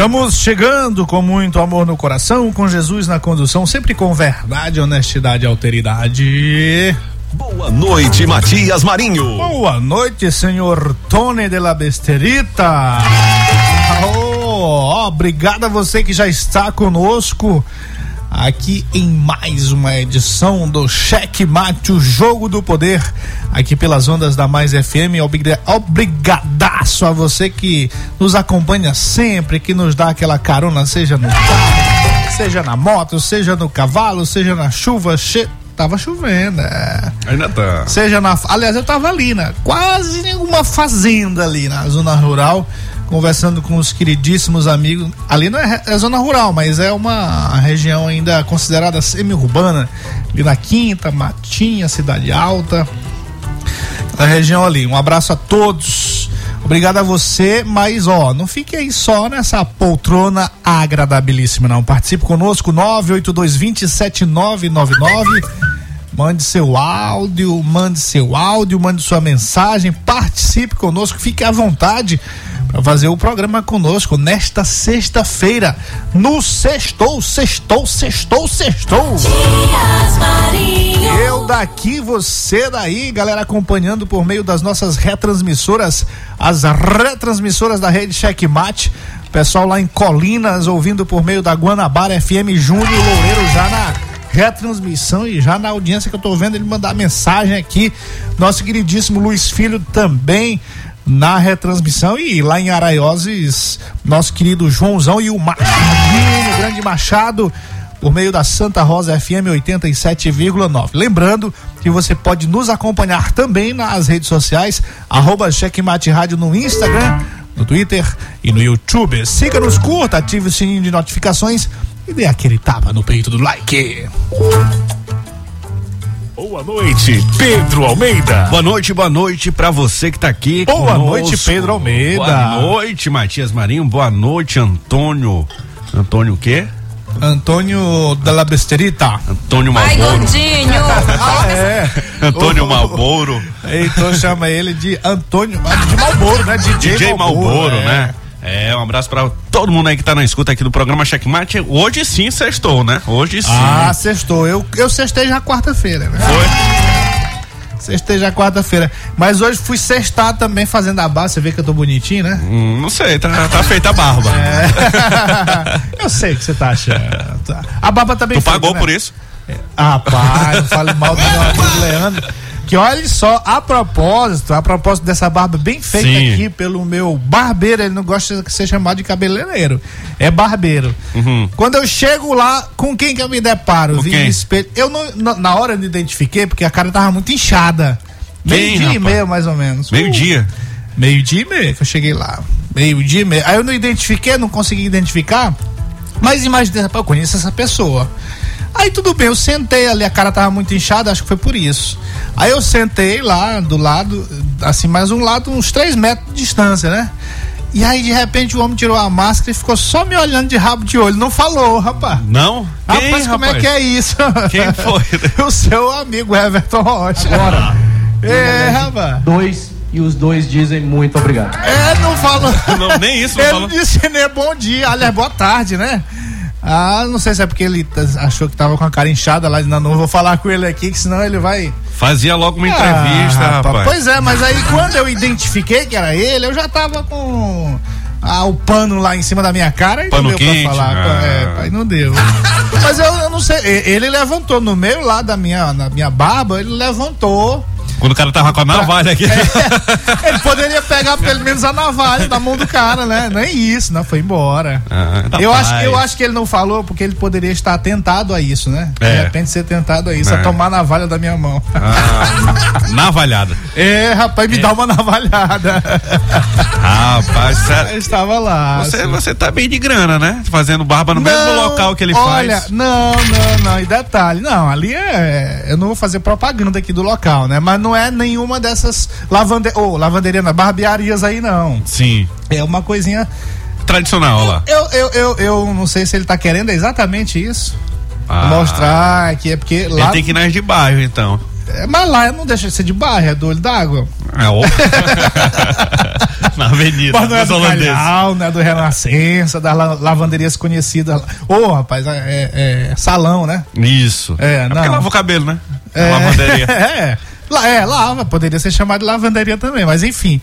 Estamos chegando com muito amor no coração, com Jesus na condução, sempre com verdade, honestidade e alteridade. Boa noite, Matias Marinho. Boa noite, senhor Tony de la Besterita. Oh, obrigado a você que já está conosco aqui em mais uma edição do Cheque Mate, o Jogo do Poder, aqui pelas ondas da Mais FM. Obrigadaço a você que nos acompanha sempre, que nos dá aquela carona, seja no carro, seja na moto, seja no cavalo, seja na chuva, che... tava chovendo. É. Ainda tá. Seja na. Aliás, eu tava ali, né? Quase nenhuma fazenda ali na zona rural conversando com os queridíssimos amigos. Ali não é, é zona rural, mas é uma região ainda considerada semi-urbana. Ali na Quinta, Matinha, Cidade Alta. A região ali. Um abraço a todos. Obrigado a você, mas ó, não fique aí só nessa poltrona agradabilíssima, não. Participe conosco, 982207999. Mande seu áudio, mande seu áudio, mande sua mensagem, participe conosco, fique à vontade fazer o programa conosco nesta sexta-feira, no Sextou, Sextou, Sextou, Sextou. Eu daqui, você daí, galera, acompanhando por meio das nossas retransmissoras, as retransmissoras da rede Checkmate. Pessoal lá em Colinas, ouvindo por meio da Guanabara FM Júnior Loureiro já na retransmissão e já na audiência que eu tô vendo ele mandar mensagem aqui. Nosso queridíssimo Luiz Filho também na retransmissão e lá em Araioses, nosso querido Joãozão e o Marquinho, grande Machado, por meio da Santa Rosa FM 87,9. Lembrando que você pode nos acompanhar também nas redes sociais, arroba Checkmate Rádio no Instagram, no Twitter e no YouTube. Siga-nos, curta, ative o sininho de notificações e dê aquele tapa no peito do like. Boa noite, Pedro Almeida. Boa noite, boa noite para você que tá aqui. Boa conosco. noite, Pedro Almeida. Boa noite, Matias Marinho. Boa noite, Antônio. Antônio o quê? Antônio da Besterita. Antônio Malboro. Ai, gordinho. ah, é. Antônio Malboro. Então chama ele de Antônio de Malboro, né? DJ, DJ Malboro, Malboro é. né? É, um abraço para todo mundo aí que tá na escuta aqui do programa Checkmate. Hoje sim sextou, né? Hoje sim. Ah, sextou. Eu, eu sextei já quarta-feira, né? Foi? Sextei já quarta-feira. Mas hoje fui sextar também fazendo a barba. Você vê que eu tô bonitinho, né? Hum, não sei, tá, tá feita a barba. É. eu sei que você tá achando. A barba também tá Tu feita, pagou né? por isso? É. Ah, rapaz, não fale mal do meu amigo Leandro. Que olha só, a propósito, a propósito dessa barba bem feita Sim. aqui pelo meu barbeiro, ele não gosta de ser chamado de cabeleireiro, é barbeiro. Uhum. Quando eu chego lá, com quem que eu me deparo? Vi espelho. Eu não, na hora eu identifiquei, porque a cara tava muito inchada. Meio dia e meio, mais ou menos. Meio uh, dia? Meio dia e meio que eu cheguei lá. Meio dia e meio. Aí eu não identifiquei, não consegui identificar. Mas imaginei, eu conheço essa pessoa. Aí tudo bem, eu sentei ali, a cara tava muito inchada, acho que foi por isso. Aí eu sentei lá do lado, assim, mais um lado, uns 3 metros de distância, né? E aí, de repente, o homem tirou a máscara e ficou só me olhando de rabo de olho. Não falou, rapaz. Não? Quem, rapaz, como rapaz? é que é isso? Quem foi? o seu amigo Everton Rocha. Agora. É, rapaz. Dois e os dois dizem muito obrigado. É, não falou. Não, nem isso não Ele falou. disse nem bom dia, aliás, boa tarde, né? Ah, não sei se é porque ele achou que tava com a cara inchada lá, não, não vou falar com ele aqui, que senão ele vai. Fazia logo uma entrevista, ah, rapaz. Pois é, mas aí quando eu identifiquei que era ele, eu já tava com ah, o pano lá em cima da minha cara e pano não deu quente, pra falar. Ah. É, pai, não deu. mas eu, eu, não sei, ele levantou no meio lá da minha, na minha barba, ele levantou Quando o cara tava com a navalha aqui. É, ele poderia pegar pelo menos a navalha da mão do cara, né? Nem isso, não, foi embora. Ah, eu, rapaz. acho, eu acho que ele não falou porque ele poderia estar tentado a isso, né? De É. repente ser tentado a isso, É. a tomar a navalha da minha mão. Ah, navalhada. É, rapaz, me dá uma navalhada. Rapaz. Eu estava lá. Você, assim. você tá bem de grana, né? Fazendo barba no mesmo Não, local que ele olha, faz. Não, não, não. E detalhe, não, ali é. Eu não vou fazer propaganda aqui do local, né? Mas não é nenhuma dessas lavande... oh, lavanderia, não, barbearias aí, não. Sim. É uma coisinha. Tradicional, lá. Eu, eu, eu, eu não sei se ele tá querendo exatamente isso. Ah. Mostrar que é porque Ele lá. tem que ir nas de bairro, então. É, Mas lá não deixa de ser de bairro, é do olho d'água. É. Na avenida, Mas não é do. Calhau, não é do Renascença, das la- lavanderias conhecidas. Ô, rapaz, é, é- é salão, né? Isso. É, porque não. lava o cabelo, né? É, Lavanderia. é, lá, é, lava, poderia ser chamado de lavanderia também, mas enfim.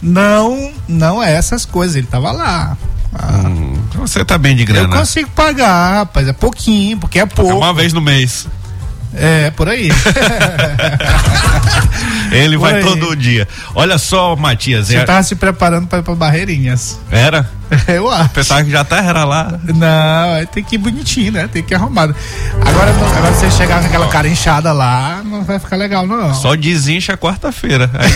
Não, não é essas coisas, ele tava lá. Ah, Hum, Você tá bem de eu grana. consigo pagar, rapaz, é pouquinho, porque é É pouco. uma vez no mês. É, por aí. Ele Por vai aí. todo dia. Olha só, Matias. Você é- tava se preparando pra ir pra Barreirinhas. Era? Eu acho. Pensava que já até era lá. Não, aí tem que ir bonitinho, né? Tem que ir arrumado. Agora, agora você chegar com aquela cara inchada lá, não vai ficar legal, não. Só desincha quarta-feira. Aí-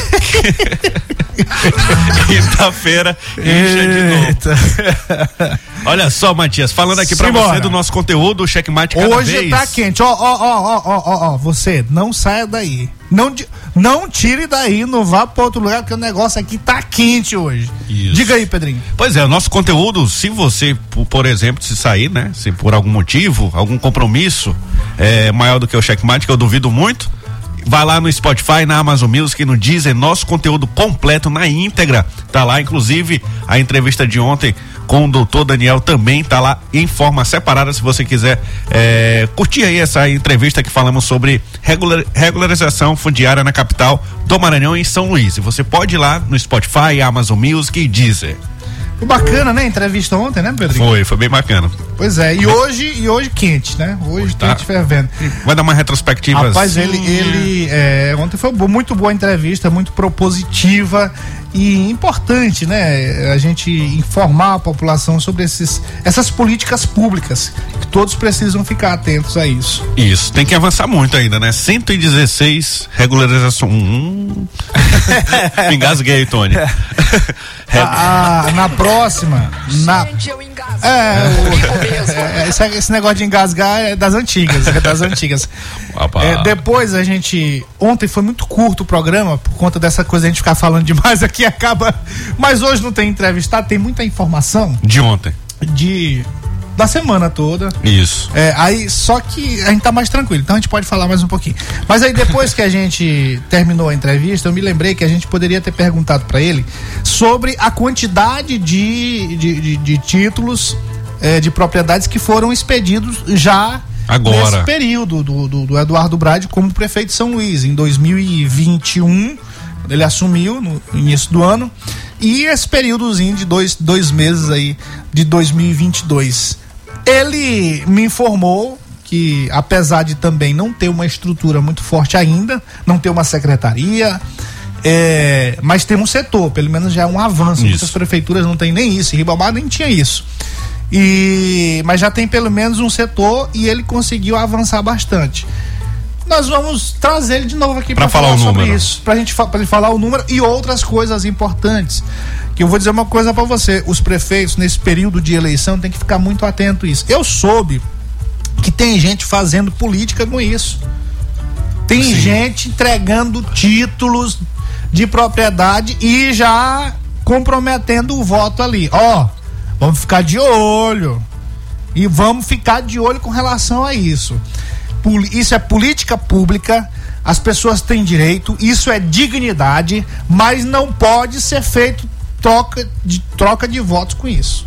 Quinta-feira, incha de novo. Olha só, Matias, falando aqui pra Simbora. você do nosso conteúdo, o checkmate cada Hoje vez. tá quente. Ó, ó, ó, ó, ó, ó, você não saia daí. Não, não tire daí, não vá pra outro lugar, porque o negócio aqui tá quente hoje. Isso. Diga aí, Pedrinho. Pois é, o nosso conteúdo, se você, por, por exemplo, se sair, né? Se por algum motivo, algum compromisso é, maior do que o checkmate, que eu duvido muito, vai lá no Spotify, na Amazon Music, no Deezer, nosso conteúdo completo na íntegra. Tá lá, inclusive, a entrevista de ontem com o doutor Daniel também tá lá em forma separada, se você quiser é, curtir aí essa entrevista que falamos sobre regular- regularização fundiária na capital do Maranhão em São Luís. E você pode ir lá no Spotify, Amazon Music e Deezer. Foi bacana, né? Entrevista ontem, né, Pedrinho? Foi, foi bem bacana. Pois é, e hoje, e hoje quente, né? Hoje tá. quente fervendo. Vai dar uma retrospectiva. Rapaz, assim. ele, ele é, ontem foi muito boa a entrevista, muito propositiva e importante, né? A gente informar a população sobre esses, essas políticas públicas, que todos precisam ficar atentos a isso. Isso, tem que avançar muito ainda, né? 116 regularização. Hum. Engasguei, Tony. Re- Ah, ah, na próxima, na, Gente, eu engasgo. é, o- mesmo. é, esse, esse negócio de engasgar é das antigas, é das antigas. É, depois a gente. Ontem foi muito curto o programa, por conta dessa coisa a gente ficar falando demais aqui acaba. Mas hoje não tem entrevistado, tem muita informação De ontem. de. Da semana toda. Isso. É, aí, só que a gente tá mais tranquilo, então a gente pode falar mais um pouquinho. Mas aí depois que a gente terminou a entrevista, eu me lembrei que a gente poderia ter perguntado para ele sobre a quantidade de, de, de- de títulos é, de propriedades que foram expedidos já Agora. nesse período do, do, do Eduardo Brade como prefeito de São Luís, em 2021. Ele assumiu no início do ano. E esse períodozinho de dois, dois meses aí de 2022. Ele me informou que, apesar de também não ter uma estrutura muito forte ainda, não ter uma secretaria, é, mas tem um setor, pelo menos já é um avanço. Isso. Muitas prefeituras não tem nem isso, em Ribamar nem tinha isso. E, mas já tem pelo menos um setor e ele conseguiu avançar bastante. Nós vamos trazer ele de novo aqui para falar falar, sobre número. isso, pra gente pra ele falar o número e outras coisas importantes. Que eu vou dizer uma coisa para você, os prefeitos nesse período de eleição têm que ficar muito atento a isso. Eu soube que tem gente fazendo política com isso. Tem gente entregando títulos de propriedade e já comprometendo o voto ali. Ó, vamos ficar de olho. E vamos ficar de olho com relação a isso. Isso é política pública, as pessoas têm direito, isso é dignidade, mas não pode ser feito troca de, troca de votos com isso.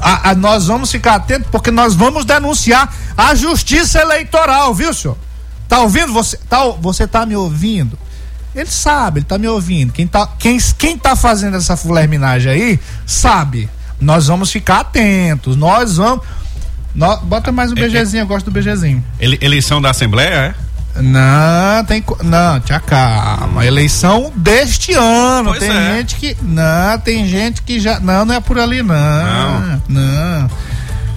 A- a- nós vamos ficar atentos porque nós vamos denunciar a justiça eleitoral, viu, senhor? Tá ouvindo? Você tá, você tá me ouvindo? Ele sabe, ele tá me ouvindo. Quem tá, quem, quem tá fazendo essa fulerminagem aí, sabe. Nós vamos ficar atentos. Nós vamos. Nó- bota mais um É, BGzinho, eu gosto do BGzinho. Ele- eleição da Assembleia, é? Não, tem. Não, tia calma. Eleição deste ano. Pois tem é. gente que. Não, tem gente que já. Não, não é por ali, não. Não.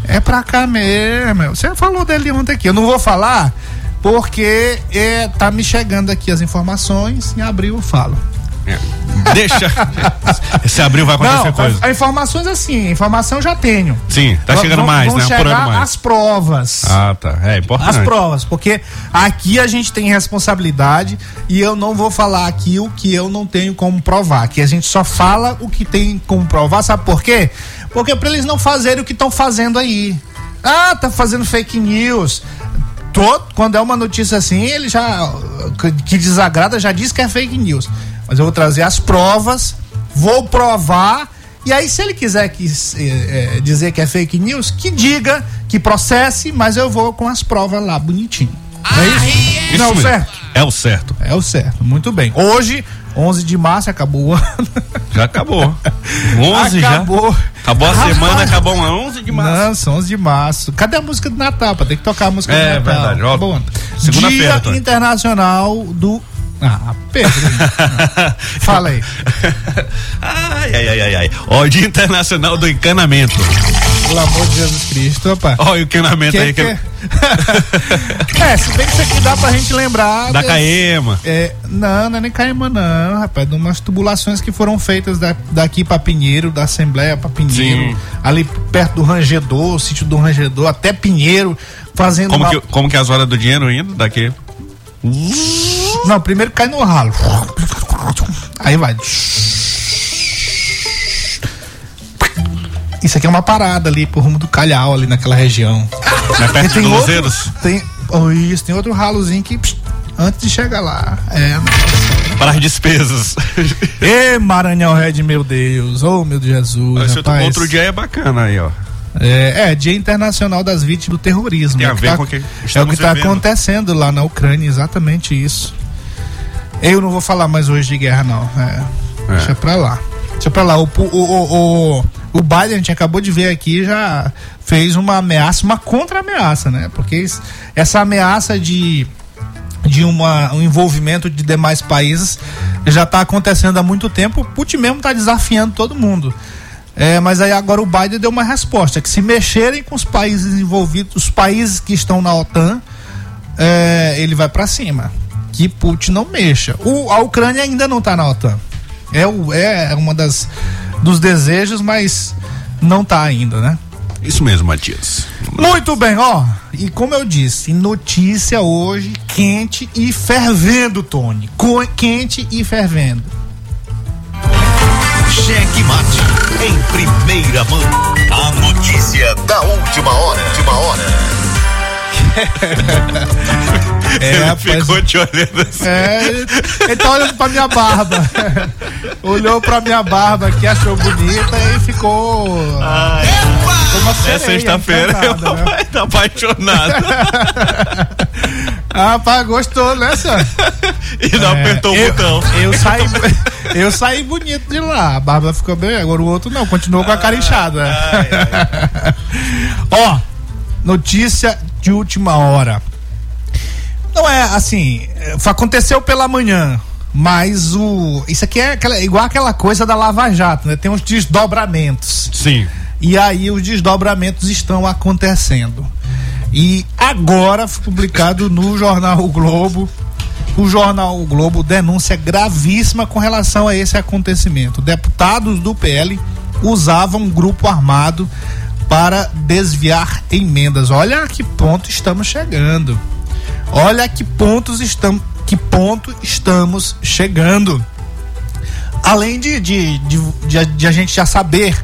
É pra cá mesmo. Você falou dele ontem aqui. Eu não vou falar porque é, tá me chegando aqui as informações. Em abril eu falo. É. Deixa. Esse abril vai acontecer Não, coisa. a- a informações assim, informação eu já tenho. Sim, tá chegando vão- mais, vão né? chegar mais. as provas. Ah, tá. É importante. As provas, porque aqui a gente tem responsabilidade e eu não vou falar aqui o que eu não tenho como provar, que a gente só fala o que tem como provar, sabe por quê? Porque para eles não fazerem o que estão fazendo aí. Ah, tá fazendo fake news. Todo, quando é uma notícia assim, ele já que desagrada já diz que é fake news. Mas eu vou trazer as provas, vou provar e aí se ele quiser que, eh, dizer que é fake news, que diga, que processe, mas eu vou com as provas lá bonitinho. Não é isso? Isso Não, mesmo. certo? É o certo. É o certo, muito bem. Hoje, 11 de março, acabou o ano. Já acabou. 11 acabou. já. Acabou a Rapaz. semana, acabou a 11 de março. Não, são 11 de março. Cadê a música do Natal? Pra ter que tocar a música É, do Natal. verdade, ó. Bom, Segunda-feira, Dia. Internacional do. Ah, Pedro. Fala aí. ai, ai, ai, ai, ai. Ó, Dia Internacional do Encanamento. Pelo amor de Jesus Cristo, rapaz. Ó, o encanamento Que aí. que Que... é? se bem que isso aqui dá pra gente lembrar. Da desse- Caema. É, não, não é nem Caima, não, rapaz. De umas tubulações que foram feitas da- daqui pra Pinheiro, da Assembleia pra Pinheiro, Sim. ali perto do Rangedor, sítio do Rangedor, até Pinheiro, fazendo Como uma- que, como que é as horas do dinheiro indo daqui? Não, primeiro cai no ralo. Aí vai. Isso aqui é uma parada ali pro rumo do Calhau, ali naquela região. É perto tem dos outro, Luzeiros? tem, oh, isso, tem outro ralozinho que pss, antes de chegar lá. É, Para as despesas. Ê, Maranhão Red, meu Deus. Oh, meu Deus, Jesus. Outro, rapaz. outro dia é bacana aí, ó. É, é, Dia Internacional das Vítimas do Terrorismo. Tem é a o que ver tá- com o que É o que está acontecendo lá na Ucrânia, exatamente isso. Eu não vou falar mais hoje de guerra, não. É, Deixa pra lá. Deixa pra lá. O, o, o, o, o Biden, a gente acabou de ver aqui, já fez uma ameaça, uma contra-ameaça, né? Porque essa ameaça de de uma, um envolvimento de demais países já está acontecendo há muito tempo. O Putin mesmo está desafiando todo mundo. É, mas aí agora o Biden deu uma resposta que se mexerem com os países envolvidos, os países que estão na OTAN, é, ele vai para cima. Que Putin não mexa. O, a Ucrânia ainda não está na OTAN. É, o, é uma das dos desejos, mas não tá ainda, né? Isso mesmo, Matias. Muito bem, ó. E como eu disse, notícia hoje quente e fervendo, Tony. Co- quente e fervendo. Cheque Mate. Em primeira mão. A notícia da última hora. Última hora. É, Ele rapaz. ficou te olhando assim. É, ele, ele tá olhando pra minha barba. Olhou pra minha barba aqui, achou bonita e ficou. Uma É sexta-feira, o né? tá apaixonado. Ah, Rapaz, gostou, né, e não apertou o É, eu, botão. Eu saí, eu saí bonito de lá. A barba ficou bem, agora o outro não, continuou com a cara inchada. Ó, notícia de última hora. Não é assim, é, aconteceu pela manhã, mas o isso aqui é aquela- igual aquela coisa da Lava Jato, né? Tem uns desdobramentos. Sim. E aí os desdobramentos estão acontecendo. E agora foi publicado no jornal O Globo. O jornal O Globo denúncia gravíssima com relação a esse acontecimento. Deputados do PL usavam um grupo armado para desviar emendas. Olha a que ponto estamos chegando. Olha que pontos estamos, que ponto estamos chegando. Além de, de, de, de, de a gente já saber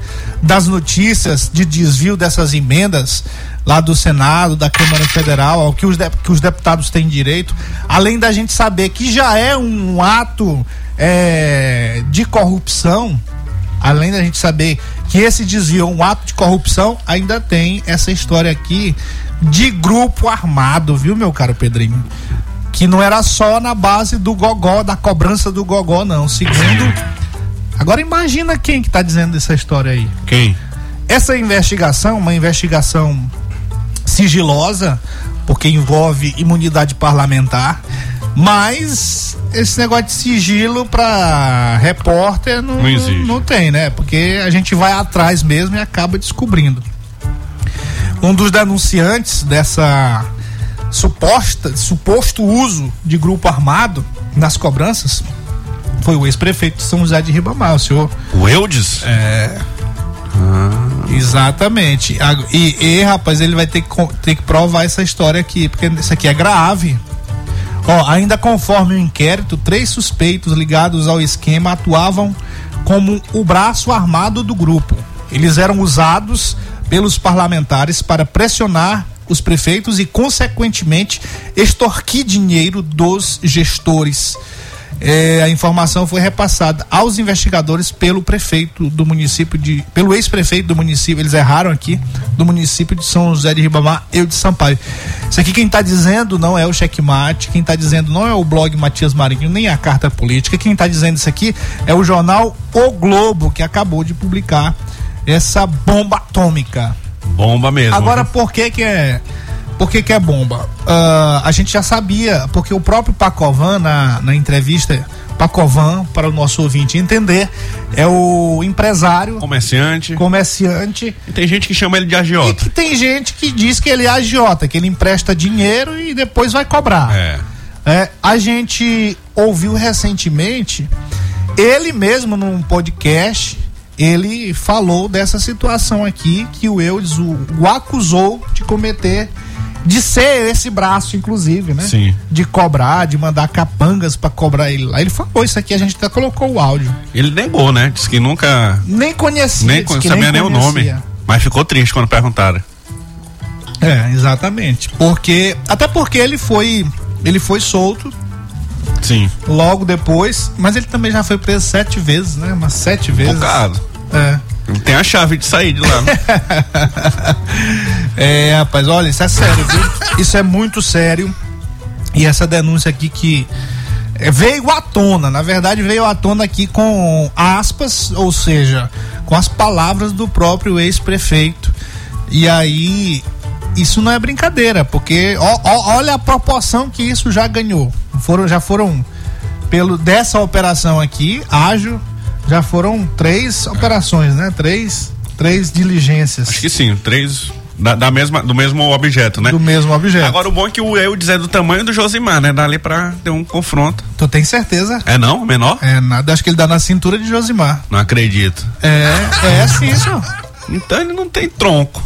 das notícias de desvio dessas emendas lá do Senado, da Câmara Federal, ao que os, de- que os deputados têm direito, além da gente saber que já é um ato é, de corrupção, além da gente saber que esse desvio é um ato de corrupção, ainda tem essa história aqui de grupo armado, viu, meu caro Pedrinho? que não era só na base do gogó, da cobrança do gogó, não. Segundo. Agora imagina quem que tá dizendo essa história aí. Quem? Essa investigação, uma investigação sigilosa, porque envolve imunidade parlamentar. Mas esse negócio de sigilo para repórter não, Não não tem, né? Porque a gente vai atrás mesmo e acaba descobrindo. Um dos denunciantes dessa suposta, suposto uso de grupo armado nas cobranças foi o ex-prefeito de São José de Ribamar, o senhor O Eudes? Exatamente. A- E, e, rapaz, ele vai ter que, ter que provar essa história aqui, porque isso aqui é grave. Ó, ainda conforme o inquérito, três suspeitos ligados ao esquema atuavam como o braço armado do grupo. Eles eram usados pelos parlamentares para pressionar os prefeitos e, consequentemente, extorquir dinheiro dos gestores. É, a informação foi repassada aos investigadores pelo prefeito do município de. pelo ex-prefeito do município, eles erraram aqui, do município de São José de Ribamar, eu de Sampaio. Isso aqui quem está dizendo não é o checkmate, quem está dizendo não é o blog Matias Marinho, nem a carta política. Quem está dizendo isso aqui é o jornal O Globo, que acabou de publicar essa bomba atômica. Bomba mesmo. Agora, por que que é. Por que que é bomba? Ah, a gente já sabia, porque o próprio Pacovan, na, na entrevista, Pacovan, para o nosso ouvinte entender, é o empresário, Comerciante. comerciante, E tem gente que chama ele de e agiota. que tem gente que diz que ele é agiota, que ele empresta dinheiro e depois vai cobrar. É. É, a gente ouviu recentemente, ele mesmo num podcast, ele falou dessa situação aqui, que o Eudes o, o acusou de cometer, de ser esse braço, inclusive, né? Sim. De cobrar, de mandar capangas pra cobrar ele lá. Ele falou isso aqui, a gente até colocou o áudio. Ele negou, né? Disse que nunca. Nem conhecia. Nem que sabia nem o nome. conhecia. Mas ficou triste quando perguntaram. É, exatamente. Porque. Até porque ele foi. Ele foi solto Sim. logo depois, mas ele também já foi preso sete vezes, né? Umas sete vezes. Focado. É. Tem a chave de sair de lá. né? É, rapaz, olha, isso é sério, viu? Isso é muito sério. E essa denúncia aqui que é, veio à tona, na verdade veio à tona aqui com aspas, ou seja, com as palavras do próprio ex-prefeito. E aí, isso não é brincadeira, porque ó- ó- olha a proporção que isso já ganhou. Foram, já foram, pelo dessa operação aqui, ágil, já foram três operações, né? Três, três diligências Acho que sim, três da, da mesma, do mesmo objeto, né? do mesmo objeto. Agora o bom é que o Eudes é do tamanho do Josimar, né? Dá ali pra ter um confronto. Tu tem certeza? É não? Menor? É nada, acho que ele dá na cintura de Josimar. Não acredito. É, é sim, senhor. Então ele não tem tronco.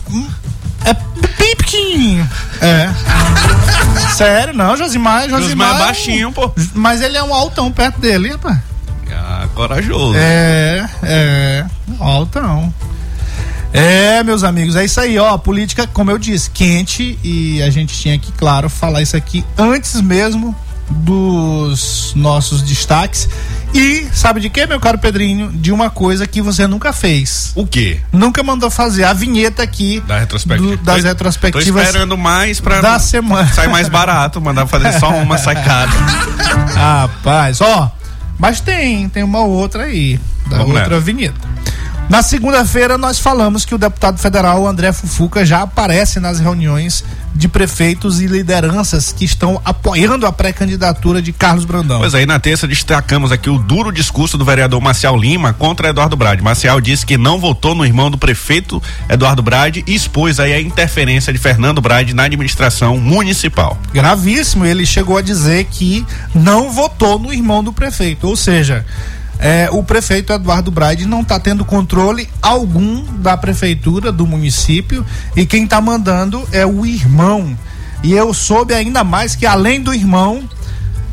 É bem pequenininho. É. Sério, não, Josimar, Josimar. Josimar é um- baixinho, pô. Mas ele é um altão perto dele, rapaz. Ah, corajoso. É, é, um altão. É, meus amigos, é isso aí, ó. Política, como eu disse, quente e a gente tinha que, claro, falar isso aqui antes mesmo dos nossos destaques. E sabe de quê, meu caro Pedrinho? De uma coisa que você nunca fez. O quê? Nunca mandou fazer a vinheta aqui Da retrospectiva. do- das Tô- retrospectivas Tô esperando mais pra. da semana. Sai mais barato, mandar fazer só uma sacada. Rapaz, ó. Mas tem, tem uma outra aí. Da Vamos outra nessa. vinheta. Na segunda-feira, nós falamos que o deputado federal André Fufuca já aparece nas reuniões de prefeitos e lideranças que estão apoiando a pré-candidatura de Carlos Brandão. Pois aí, na terça, destacamos aqui o duro discurso do vereador Marcial Lima contra Eduardo Brade. Marcial disse que não votou no irmão do prefeito Eduardo Brade e expôs aí a interferência de Fernando Brade na administração municipal. gravíssimo. Ele chegou a dizer que não votou no irmão do prefeito. Ou seja, é, o prefeito Eduardo Braide não está tendo controle algum da prefeitura, do município, e quem está mandando é o irmão. E eu soube ainda mais que, além do irmão,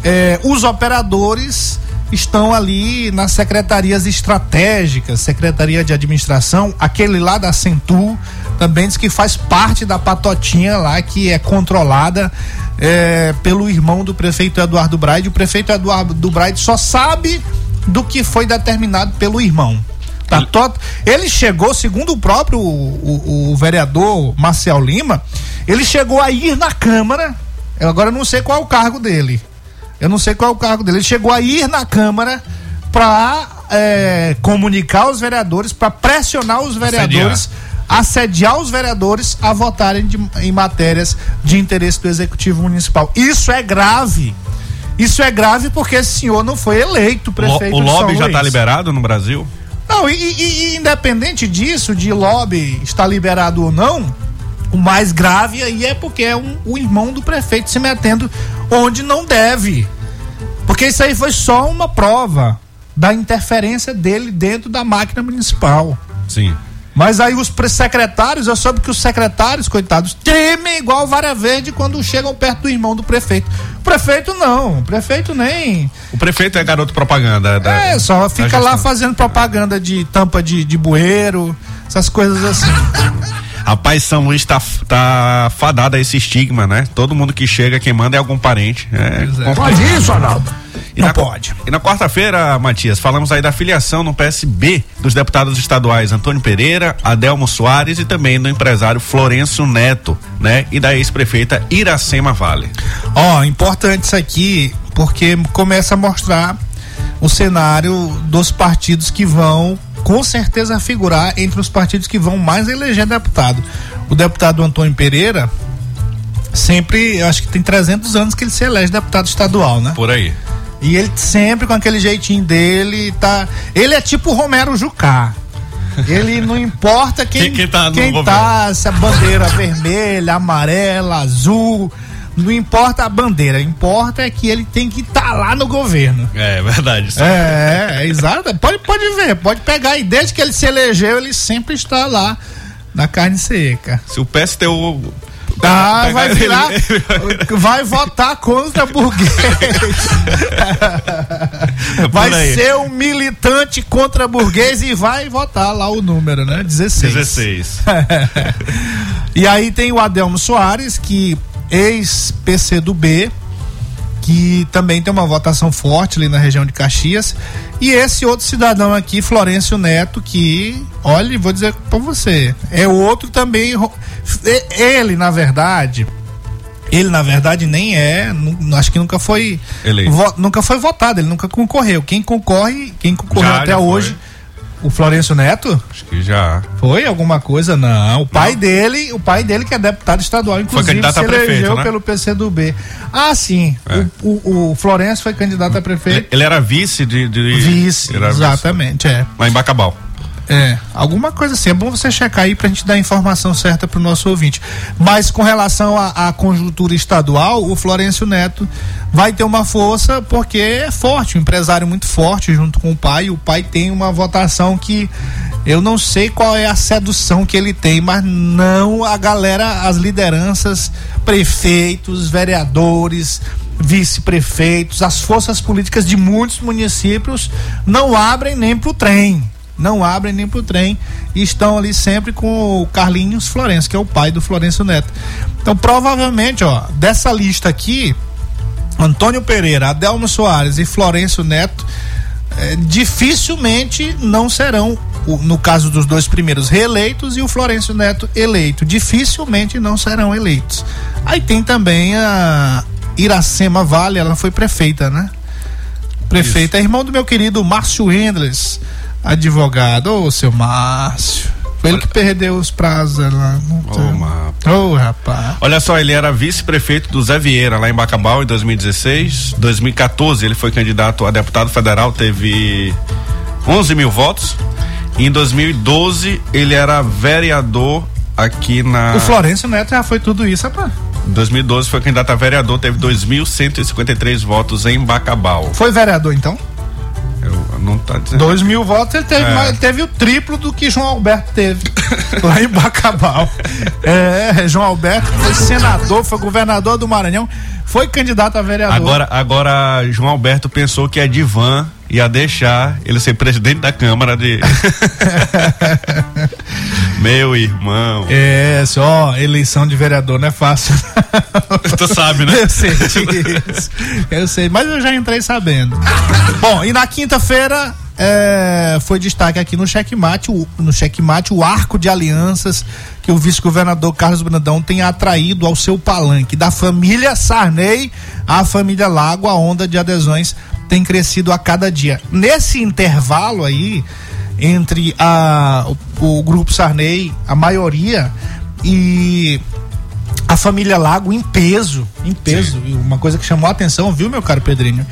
é, os operadores estão ali nas secretarias estratégicas, secretaria de administração, aquele lá da Centur também diz que faz parte da patotinha lá que é controlada é, pelo irmão do prefeito Eduardo Braide. O prefeito Eduardo do Braide só sabe do que foi determinado pelo irmão. Tá Ele- tot- Ele chegou, segundo o próprio o, o- vereador Marcel Lima, ele chegou a ir na Câmara. Eu agora não sei qual é o cargo dele. Eu não sei qual é o cargo dele. Ele chegou a ir na Câmara para comunicar aos vereadores, para pressionar os vereadores assediar os vereadores a votarem de, em matérias de interesse do executivo municipal. Isso é grave. Isso é grave porque esse senhor não foi eleito prefeito. O, o lobby já está liberado no Brasil? Não, e, e, e, independente disso, de lobby estar liberado ou não, o mais grave aí é porque é um, o irmão do prefeito se metendo onde não deve. Porque isso aí foi só uma prova da interferência dele dentro da máquina municipal. Sim. Mas aí os secretários, eu soube que os secretários, coitados, temem igual vara verde quando chegam perto do irmão do prefeito. O prefeito não, o prefeito nem. O prefeito é garoto propaganda. Da, é, só fica lá fazendo propaganda de tampa de, de bueiro, essas coisas assim. Rapaz, São Luís tá, tá fadado a esse estigma, né? Todo mundo que chega, quem manda é algum parente. É, é. Pode isso, Arnaldo. E não na, pode. E na quarta-feira, Matias, falamos aí da filiação no PSB dos deputados estaduais Antônio Pereira, Adelmo Soares e também do empresário Florencio Neto, né? E da ex-prefeita Iracema Vale. Ó, oh, importante isso aqui, porque começa a mostrar o cenário dos partidos que vão com certeza figurar entre os partidos que vão mais eleger deputado. O deputado Antônio Pereira sempre, eu acho que tem 300 anos que ele se elege deputado estadual, né? Por aí. E ele sempre com aquele jeitinho dele, tá. Ele é tipo Romero Jucá. Ele não importa quem, quem, quem tá, quem tá se a bandeira vermelha, amarela, azul, não importa a bandeira, importa é que ele tem que estar tá lá no governo. É, é verdade. É, é, exato. Pode, pode ver, pode pegar e desde que ele se elegeu, ele sempre está lá na carne seca. Se o PSTU ah, vai virar. vai votar contra burguês. vai ser um militante contra burguês e vai votar lá o número, né? 16. 16. e aí tem o Adelmo Soares, que ex-PC do B, que também tem uma votação forte ali na região de Caxias. E esse outro cidadão aqui, Florencio Neto, que, olha, vou dizer para você, é outro também ele, na verdade, ele na verdade nem é, acho que nunca foi vo, nunca foi votado, ele nunca concorreu. Quem concorre, quem concorreu já, até já hoje, o Florencio Neto? Acho que já. Foi alguma coisa? Não. O pai não. dele, o pai dele que é deputado estadual, inclusive, foi se a prefeito, elegeu né? pelo PCdoB. Ah, sim. É. O, o, o Florencio foi candidato a prefeito. Ele era vice de. de vice, exatamente, vice. é. Lá em Bacabal. É, alguma coisa assim. É bom você checar aí pra gente dar a informação certa pro nosso ouvinte. Mas com relação à conjuntura estadual, o Florencio Neto vai ter uma força porque é forte, um empresário muito forte junto com o pai. O pai tem uma votação que eu não sei qual é a sedução que ele tem, mas não a galera, as lideranças, prefeitos, vereadores, vice-prefeitos, as forças políticas de muitos municípios não abrem nem pro trem não abrem nem pro trem e estão ali sempre com o Carlinhos Florencio, que é o pai do Florencio Neto. Então, provavelmente, ó, dessa lista aqui, Antônio Pereira, Adelmo Soares e Florencio Neto é, dificilmente não serão, no caso dos dois primeiros, reeleitos e o Florencio Neto eleito. Dificilmente não serão eleitos. Aí tem também a Iracema Vale, ela foi prefeita, né? Prefeita, é irmão do meu querido Márcio Endles advogado, ô seu Márcio. Foi ele que perdeu os prazos lá. Ô, oh, rapaz. Olha só, ele era vice-prefeito do Zé Vieira, lá em Bacabal, em 2016. 2014, ele foi candidato a deputado federal, teve 11 mil votos. Em 2012, ele era vereador aqui na. O Florencio Neto já foi tudo isso, rapaz. Em 2012 foi candidato a vereador, teve 2.153 votos em Bacabal. Foi vereador então? Não tá dizendo. Dois mil votos, ele teve, é. ele teve o triplo do que João Alberto teve lá em Bacabal. É, João Alberto foi senador, foi governador do Maranhão, foi candidato a vereador. Agora, agora João Alberto pensou que a Divan ia deixar ele ser presidente da Câmara de. Meu irmão. É, só eleição de vereador não é fácil. tu sabe, né? Eu sei. Eu sei, mas eu já entrei sabendo. Bom, e na quinta-feira é, foi destaque aqui no checkmate, o, no checkmate, o arco de alianças que o vice-governador Carlos Brandão tem atraído ao seu palanque. Da família Sarney à família Lago, a onda de adesões tem crescido a cada dia. Nesse intervalo aí, entre a, o, o grupo Sarney, a maioria, e a família Lago em peso, em peso. Sim. E uma coisa que chamou a atenção, viu, meu caro Pedrinho?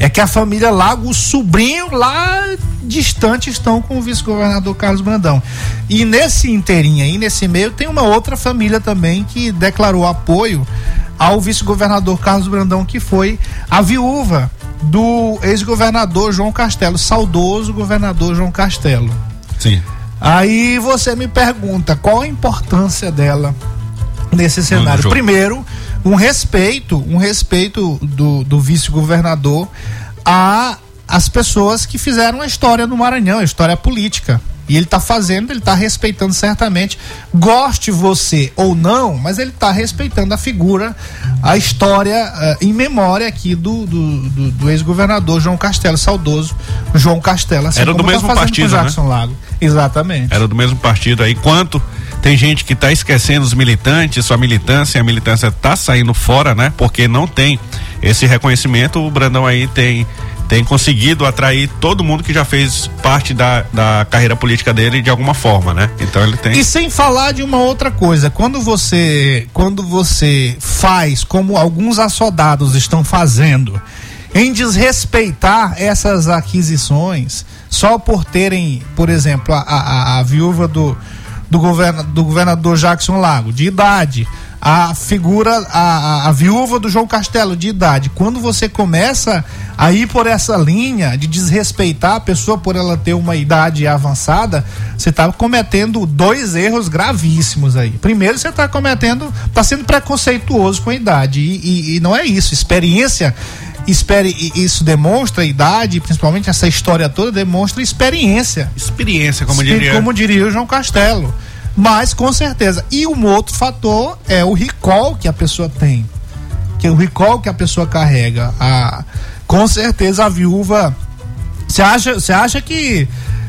É que a família Lago, o sobrinho lá distante estão com o vice-governador Carlos Brandão. E nesse inteirinho aí, nesse meio, tem uma outra família também que declarou apoio ao vice-governador Carlos Brandão, que foi a viúva do ex-governador João Castelo, saudoso governador João Castelo. Sim. Aí você me pergunta qual a importância dela nesse cenário. Primeiro, um respeito, um respeito do, do vice-governador a as pessoas que fizeram a história no Maranhão, a história política. E ele está fazendo, ele está respeitando certamente, goste você ou não, mas ele está respeitando a figura, a história uh, em memória aqui do, do, do, do ex-governador João Castelo, saudoso João Castelo. Assim Era do tá mesmo tá partido, Jackson né? Lago. Exatamente. Era do mesmo partido aí. Quanto tem gente que está esquecendo os militantes, sua militância, a militância está saindo fora, né? Porque não tem esse reconhecimento. O Brandão aí tem tem conseguido atrair todo mundo que já fez parte da, da carreira política dele de alguma forma, né? Então ele tem. E sem falar de uma outra coisa, quando você quando você faz como alguns assodados estão fazendo, em desrespeitar essas aquisições, só por terem, por exemplo, a, a, a viúva do, do, governa, do governador Jackson Lago, de idade, a figura, a, a, a, viúva do João Castelo, de idade. Quando você começa a ir por essa linha de desrespeitar a pessoa por ela ter uma idade avançada, você está cometendo dois erros gravíssimos aí. Primeiro, você está cometendo, está sendo preconceituoso com a idade. E, e, e não é isso. Experiência espere isso demonstra idade, principalmente essa história toda demonstra experiência. Experiência, como diria. Como diria o João Castelo. Mas com certeza. E um outro fator é o recall que a pessoa tem. Que é o recall que a pessoa carrega. A, com certeza a viúva. Você acha, você acha que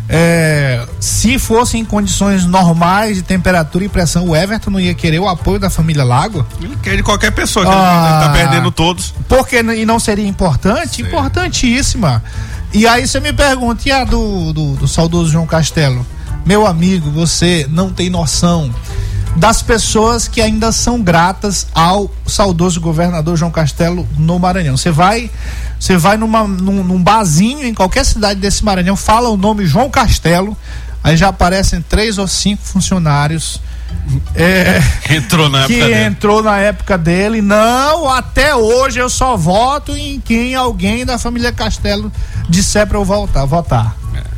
é, se fosse em condições normais de temperatura e pressão, o Everton não ia querer o apoio da família Lago? Ele quer de qualquer pessoa, que ah, ele tá perdendo todos. Porque e não seria importante? Sim. Importantíssima. E aí você me pergunta, e a do, do, do saudoso João Castelo? Meu amigo, você não tem noção das pessoas que ainda são gratas ao saudoso governador João Castelo no Maranhão. Você vai, você vai numa, num, num barzinho em qualquer cidade desse Maranhão, fala o nome João Castelo, aí já aparecem três ou cinco funcionários. É, entrou na que época dele. entrou na época dele. Não, até hoje eu só voto em quem alguém da família Castelo disser para eu voltar, votar. É,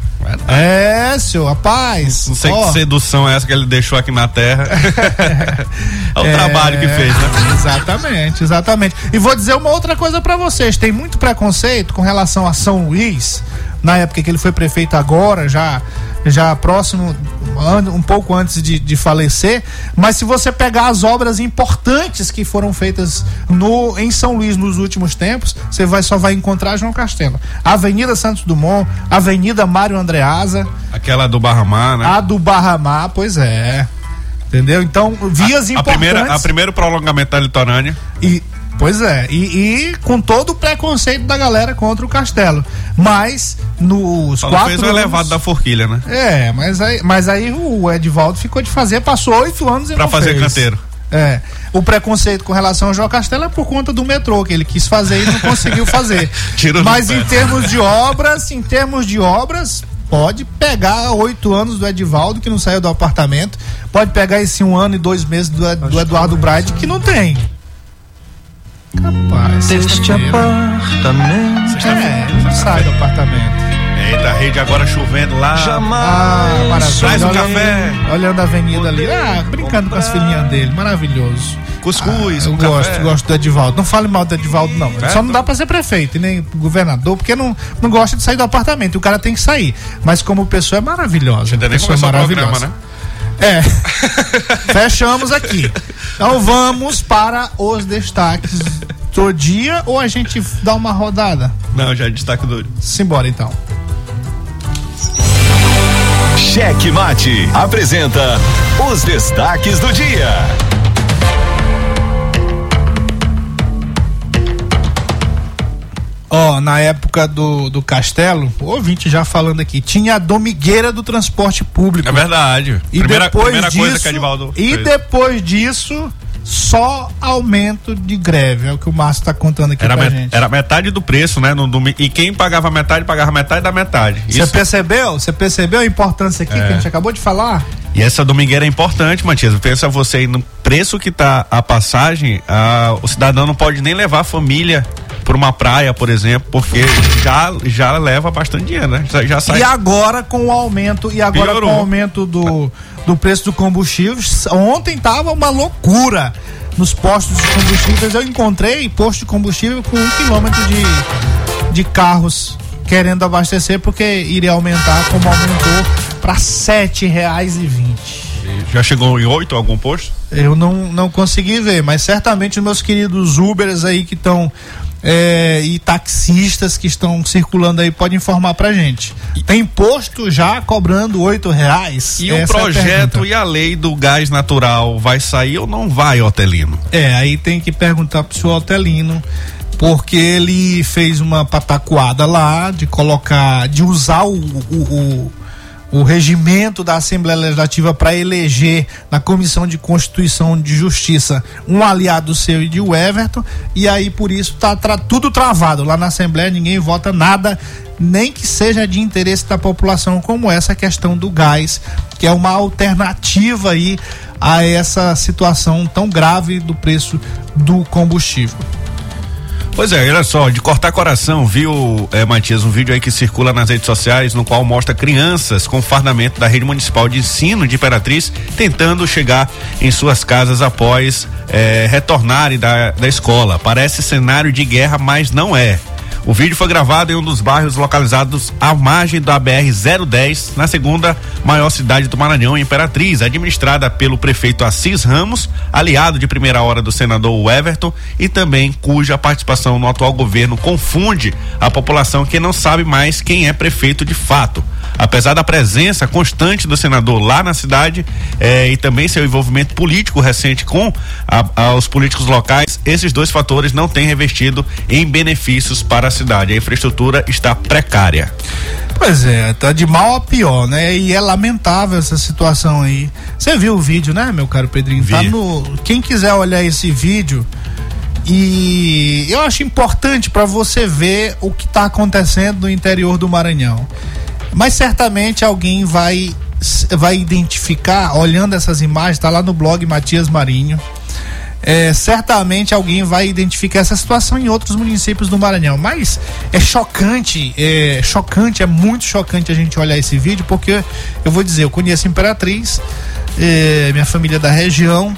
senhor, rapaz. Não sei ó. que sedução é essa que ele deixou aqui na terra. é o é, trabalho que fez, né? Exatamente, exatamente. E vou dizer uma outra coisa para vocês: tem muito preconceito com relação a São Luís, na época que ele foi prefeito agora, já já próximo, um pouco antes de, de falecer, mas se você pegar as obras importantes que foram feitas no, em São Luís nos últimos tempos, você vai, só vai encontrar João Castelo. Avenida Santos Dumont, Avenida Mário Andreasa. Aquela do Barramar, né? A do Barramar, pois é. Entendeu? Então, vias a, importantes. A primeira, a primeiro prolongamento da litorânea. E Pois é, e, e, com todo o preconceito da galera contra o Castelo. Mas nos Só quatro. fez o anos, elevado da forquilha, né? É, mas aí, mas aí o Edvaldo ficou de fazer, passou oito anos e pra não fazer fez. canteiro. É. O preconceito com relação ao João Castelo é por conta do metrô, que ele quis fazer e não conseguiu fazer. Mas em termos de obras, em termos de obras, pode pegar oito anos do Edivaldo, que não saiu do apartamento, pode pegar esse um ano e dois meses do, do Eduardo Braide, que não tem. Capaz. Este apartamento. É, não sai do apartamento. Eita, rede agora chovendo lá. Jamais. Ah, maravilhoso. Traz um café. Olhando a avenida ali. Ah, brincando com as filhinhas dele. Maravilhoso. Cuscuz, ah, eu um gosto, café. gosto do Edivaldo. Não fale mal do Edivaldo, não. É, Só não dá pra ser prefeito e nem governador, porque não, não gosta de sair do apartamento. O cara tem que sair. Mas como pessoa é maravilhosa. Ainda nem pessoa é maravilhosa. Programa, né? É. Fechamos aqui. Então vamos para os destaques do dia ou a gente dá uma rodada? Não, já é destaque do. Simbora então. Cheque Mate apresenta os destaques do dia. Ó, na época do, do Castelo, o ouvinte já falando aqui, tinha a domigueira do transporte público. É verdade. E primeira depois primeira disso, coisa que Edivaldo E fez. depois disso, só aumento de greve. É o que o Márcio tá contando aqui Era, pra gente. era metade do preço, né? No. E quem pagava metade, pagava metade da metade. Você percebeu? Você percebeu a importância aqui que a gente acabou de falar? E essa domingueira é importante, Matias. Pensa você aí no preço que tá a passagem, ah, o cidadão não pode nem levar a família para uma praia, por exemplo, porque já, já leva bastante dinheiro, né? Já, já sai. E agora com o aumento e agora Piorou. com o aumento do, do preço do combustível, ontem tava uma loucura nos postos de combustíveis. Eu encontrei posto de combustível com um quilômetro de, de carros querendo abastecer porque iria aumentar como aumentou para sete reais e vinte. Já chegou em oito algum posto? Eu não, não consegui ver, mas certamente os meus queridos Ubers aí que estão é, e taxistas que estão circulando aí podem informar pra gente. Tem posto já cobrando oito reais? E o Essa é a projeto pergunta. e a lei do gás natural vai sair ou não vai, Otelino? É, aí tem que perguntar pro senhor Altelino, porque ele fez uma pataquada lá de colocar, de usar o, o, o, o regimento da Assembleia Legislativa para eleger na Comissão de Constituição de Justiça um aliado seu e de Everton, e aí por isso tá tudo travado lá na Assembleia, ninguém vota nada, nem que seja de interesse da população, como essa questão do gás, que é uma alternativa aí a essa situação tão grave do preço do combustível. Pois é, olha só, de cortar coração, viu, é, Matias, um vídeo aí que circula nas redes sociais no qual mostra crianças com fardamento da rede municipal de ensino de Imperatriz tentando chegar em suas casas após é, retornarem da, da escola. Parece cenário de guerra, mas não é. O vídeo foi gravado em um dos bairros localizados à margem da BR-010, na segunda maior cidade do Maranhão, Imperatriz, administrada pelo prefeito Assis Ramos, aliado de primeira hora do senador Everton e também cuja participação no atual governo confunde a população que não sabe mais quem é prefeito de fato. Apesar da presença constante do senador lá na cidade eh, e também seu envolvimento político recente com a- a- os políticos locais, esses dois fatores não têm revestido em benefícios para a cidade. A infraestrutura está precária. Pois é, tá de mal a pior, né? E é lamentável essa situação aí. Você viu o vídeo, né, meu caro Pedrinho? Tá Vi. no. Quem quiser olhar esse vídeo. E eu acho importante para você ver o que está acontecendo no interior do Maranhão. Mas certamente alguém vai vai identificar, olhando essas imagens, tá lá no blog Matias Marinho. É, certamente alguém vai identificar essa situação em outros municípios do Maranhão. Mas é chocante, é chocante, é muito chocante a gente olhar esse vídeo, porque eu vou dizer, eu conheço Imperatriz, é, minha família é da região.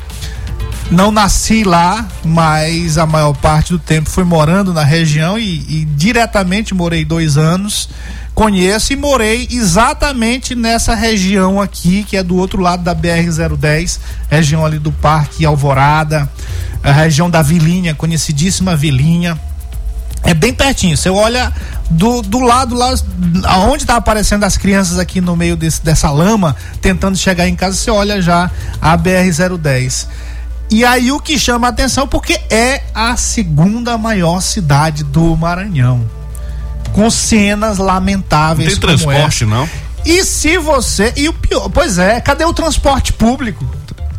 Não nasci lá, mas a maior parte do tempo fui morando na região e, e diretamente morei dois anos. Conheço e morei exatamente nessa região aqui, que é do outro lado da BR-010, região ali do Parque Alvorada, a região da Vilinha, conhecidíssima Vilinha. É bem pertinho. Você olha do, do lado lá, aonde tá aparecendo as crianças aqui no meio desse, dessa lama, tentando chegar em casa, você olha já a BR-010. E aí o que chama a atenção, porque é a segunda maior cidade do Maranhão. Com cenas lamentáveis. tem transporte, não? E se você. E o pior, pois é, cadê o transporte público?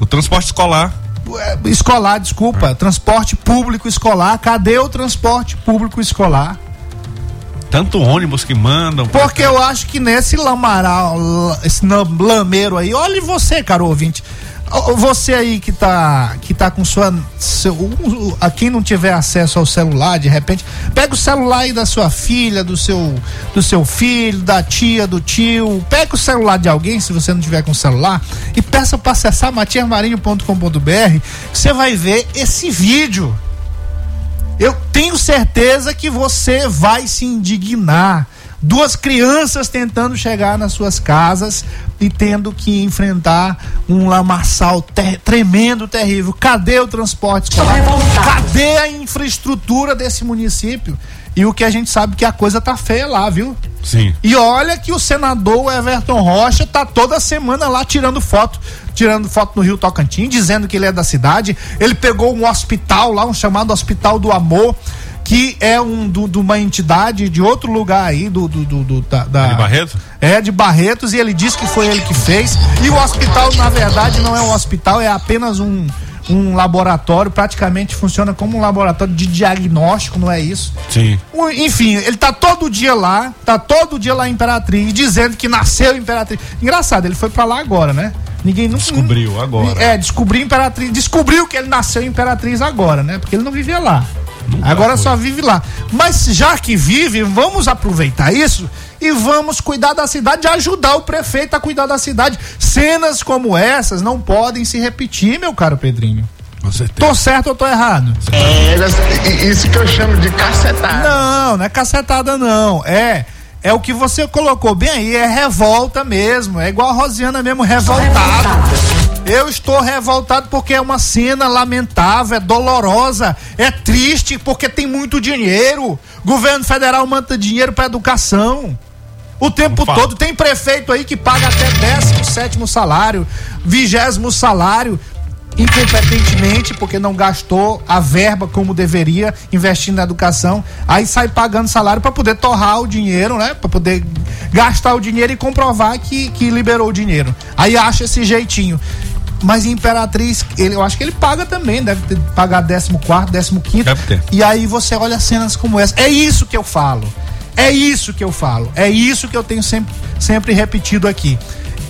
O transporte escolar. É, Escolar, desculpa. Transporte público escolar. Cadê o transporte público escolar? Tanto ônibus que mandam. Porque eu acho que nesse lamaral, esse lam- lameiro aí, olhe você, caro ouvinte. Você aí que tá, que tá com sua. Seu, a quem não tiver acesso ao celular, de repente, pega o celular aí da sua filha, do seu, do seu filho, da tia, do tio. Pega o celular de alguém, se você não tiver com celular, e peça para acessar matiasmarinho.com.br. Você vai ver esse vídeo. Eu tenho certeza que você vai se indignar. Duas crianças tentando chegar nas suas casas e tendo que enfrentar um lamaçal ter- tremendo, terrível. Cadê o transporte escolar? Cadê a infraestrutura desse município? E o que a gente sabe que a coisa tá feia lá, viu? Sim. E olha que o senador Everton Rocha tá toda semana lá tirando foto, tirando foto no Rio Tocantins, dizendo que ele é da cidade. Ele pegou um hospital lá, um chamado Hospital do Amor, que é um de uma entidade de outro lugar aí, do. do, do, do da, da, de Barretos? É, de Barretos, e ele disse que foi ele que fez. E o hospital, na verdade, não é um hospital, é apenas um, um laboratório, praticamente funciona como um laboratório de diagnóstico, não é isso? Sim. Enfim, ele tá todo dia lá, tá todo dia lá em Imperatriz, dizendo que nasceu Imperatriz. Engraçado, ele foi para lá agora, né? Ninguém nunca. Descobriu agora. É, descobriu Imperatriz. Descobriu que ele nasceu em Imperatriz agora, né? Porque ele não vivia lá. Agora só vive lá. Mas já que vive, vamos aproveitar isso e vamos cuidar da cidade, ajudar o prefeito a cuidar da cidade. Cenas como essas não podem se repetir, meu caro Pedrinho. Tô certo ou tô errado? É, isso que eu chamo de cacetada. Não, não é cacetada, não. É é o que você colocou bem aí, é revolta mesmo. É igual a Rosiana mesmo, revoltado. Eu estou revoltado porque é uma cena lamentável, é dolorosa, é triste porque tem muito dinheiro. Governo federal manda dinheiro para educação. O tempo todo tem prefeito aí que paga até 17 salário, vigésimo salário incompetentemente porque não gastou a verba como deveria investindo na educação, aí sai pagando salário para poder torrar o dinheiro, né? Para poder gastar o dinheiro e comprovar que, que liberou o dinheiro. Aí acha esse jeitinho. Mas Imperatriz, ele, eu acho que ele paga também, deve ter, pagar 14, 15. Deve ter. E aí você olha cenas como essa. É isso que eu falo. É isso que eu falo. É isso que eu tenho sempre, sempre repetido aqui.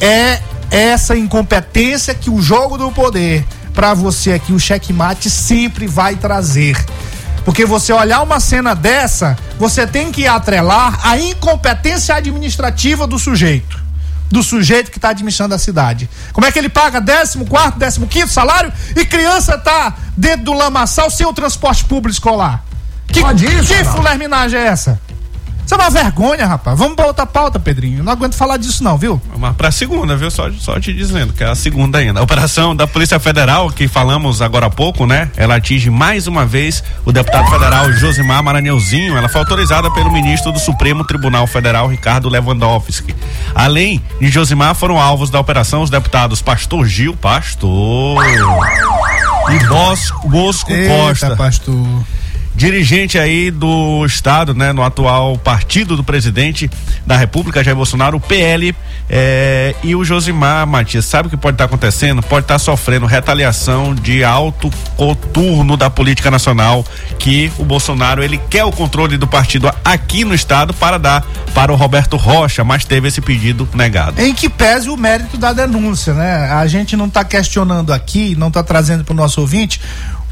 É essa incompetência que o jogo do poder para você aqui o checkmate sempre vai trazer. Porque você olhar uma cena dessa, você tem que atrelar a incompetência administrativa do sujeito. Do sujeito que está administrando a cidade. Como é que ele paga 14, 15 salário e criança tá dentro do lamaçal sem o transporte público escolar? Que, Pode isso, que fulerminagem é essa? Isso é uma vergonha, rapaz. Vamos pra outra pauta, Pedrinho. Não aguento falar disso, não, viu? Mas pra segunda, viu? Só, só te dizendo, que é a segunda ainda. A operação da Polícia Federal, que falamos agora há pouco, né? Ela atinge mais uma vez o deputado federal Josimar Maranhãozinho. Ela foi autorizada pelo ministro do Supremo Tribunal Federal, Ricardo Lewandowski. Além de Josimar, foram alvos da operação os deputados Pastor Gil, Pastor. E Bosco, Bosco Eita, Costa. Pastor dirigente aí do estado, né, no atual partido do presidente da República, Jair Bolsonaro, o PL, é, e o Josimar Matias, sabe o que pode estar tá acontecendo? Pode estar tá sofrendo retaliação de alto coturno da política nacional, que o Bolsonaro ele quer o controle do partido aqui no estado para dar para o Roberto Rocha, mas teve esse pedido negado. Em que pese o mérito da denúncia, né? A gente não está questionando aqui, não está trazendo para o nosso ouvinte